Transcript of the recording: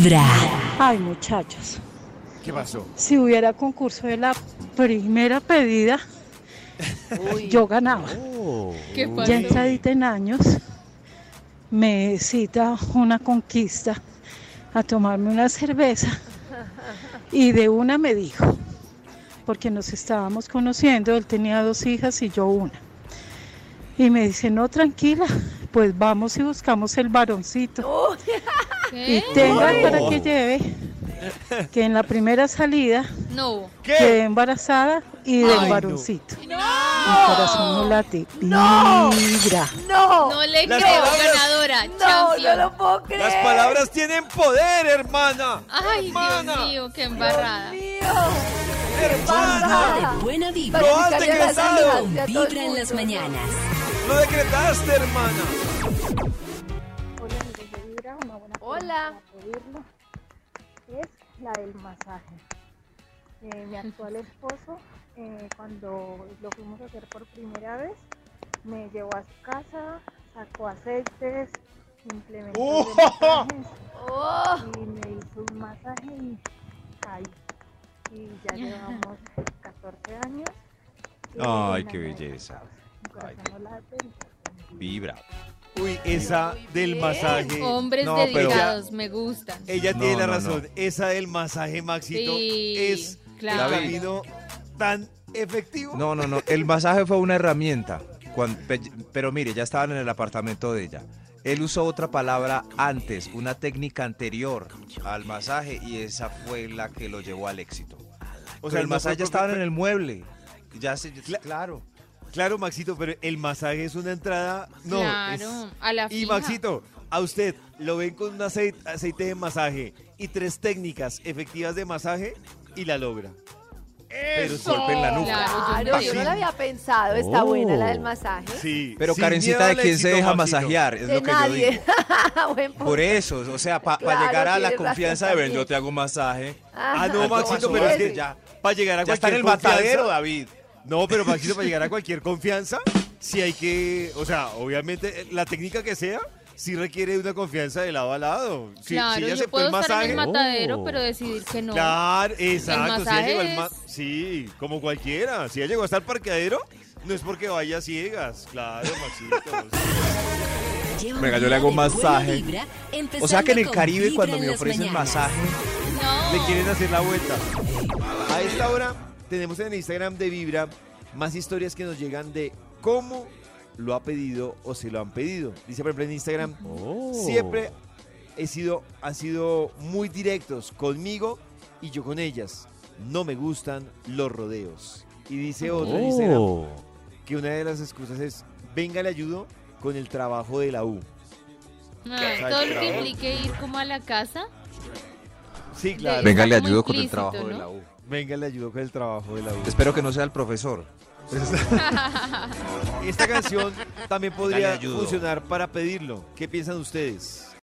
Vibra. Ay, muchachos, ¿Qué pasó? si hubiera concurso de la primera pedida, yo ganaba. ¿Qué Ya entradita en años, me cita una conquista a tomarme una cerveza y de una me dijo, porque nos estábamos conociendo, él tenía dos hijas y yo una. Y me dice, no, tranquila, pues vamos y buscamos el varoncito. ¿Qué? tenga para que lleve que en la primera salida No. quedé embarazada y del Ay, no. varoncito. No. Mi corazón no late, vibra. No, No le Las creo, palabras- ganadora, no, no champion. lo puedo creer. Las palabras tienen poder, hermana. Ay, hermana. Dios mío, qué embarrada. Dios mío. Hermana. De buena vibra. Lo has decretado. y Vibra en las mañanas. Lo decretaste, hermana. Buena Hola. para pedirlo es la del masaje. Eh, mi actual esposo, eh, cuando lo fuimos a hacer por primera vez, me llevó a su casa, sacó aceites, implementos de ¡Oh! masajes Oh, y me hizo un masaje y caí. Y ya llevamos 14 años. Ay, un qué belleza. casados. Mi corazón no late, mi corazón Vibra. Uy, esa del masaje. Hombres No, pero- dedicados, me gustan. Ella No, tiene la razón. no. Esa del masaje, Maxito, Sí, es claro. el camino tan efectivo. No, no, no. El masaje fue una herramienta. Pero mire, ya estaban en el apartamento de ella. Él usó otra palabra antes, una técnica anterior al masaje y esa fue la que lo llevó al éxito. O sea, el masaje ya porque- estaba en el mueble. Ya se, Cla- claro. Claro, Maxito, pero el masaje es una entrada. No, claro, es- a la Y fija. Maxito, a usted lo ven con un aceite, aceite de masaje y tres técnicas efectivas de masaje y la logra. Pero el golpe en la nuca. Claro, yo yo no lo había pensado. Está buena la del Oh. masaje. Sí. Pero sin Karencita, ¿de quién se deja masajear? Es de lo que yo nadie. digo. Buen punto. Por eso, o sea, para Claro, llegar a la confianza de ver, yo te hago un masaje. Ah, Ajá, no, Maxito, pero es que ya, para llegar a Ya está en el matadero, David. No, pero Maxito, para llegar a cualquier confianza, sí hay que, o sea, obviamente, la técnica que sea, sí requiere una confianza de lado a lado. Si, Claro, si ella yo aceptó puedo estar masaje, en el matadero, Oh. pero decidir que no. Claro, exacto. si llegó al es- ma- sí, como cualquiera. Si ella llegó hasta el parqueadero, no es porque vaya a ciegas. Claro, Maxito. Venga, yo le hago masaje. vibra, O sea que en el Caribe cuando me ofrecen masaje, No. Le quieren hacer la vuelta. A esta hora tenemos en el Instagram de Vibra más historias que nos llegan de cómo lo ha pedido o se lo han pedido. Dice, por ejemplo, en Instagram, siempre he sido, han sido muy directos conmigo y yo con ellas. No me gustan los rodeos. Y dice otro en Instagram que una de las excusas es, venga, le ayudo con el trabajo de la U. Ay, todo lo que implique ir como a la casa. Sí, claro. Venga, le ayudo con el trabajo de la U. Venga, le ayudo con el trabajo de la U. Espero que no sea el profesor. Esta canción también podría funcionar para pedirlo. ¿Qué piensan ustedes?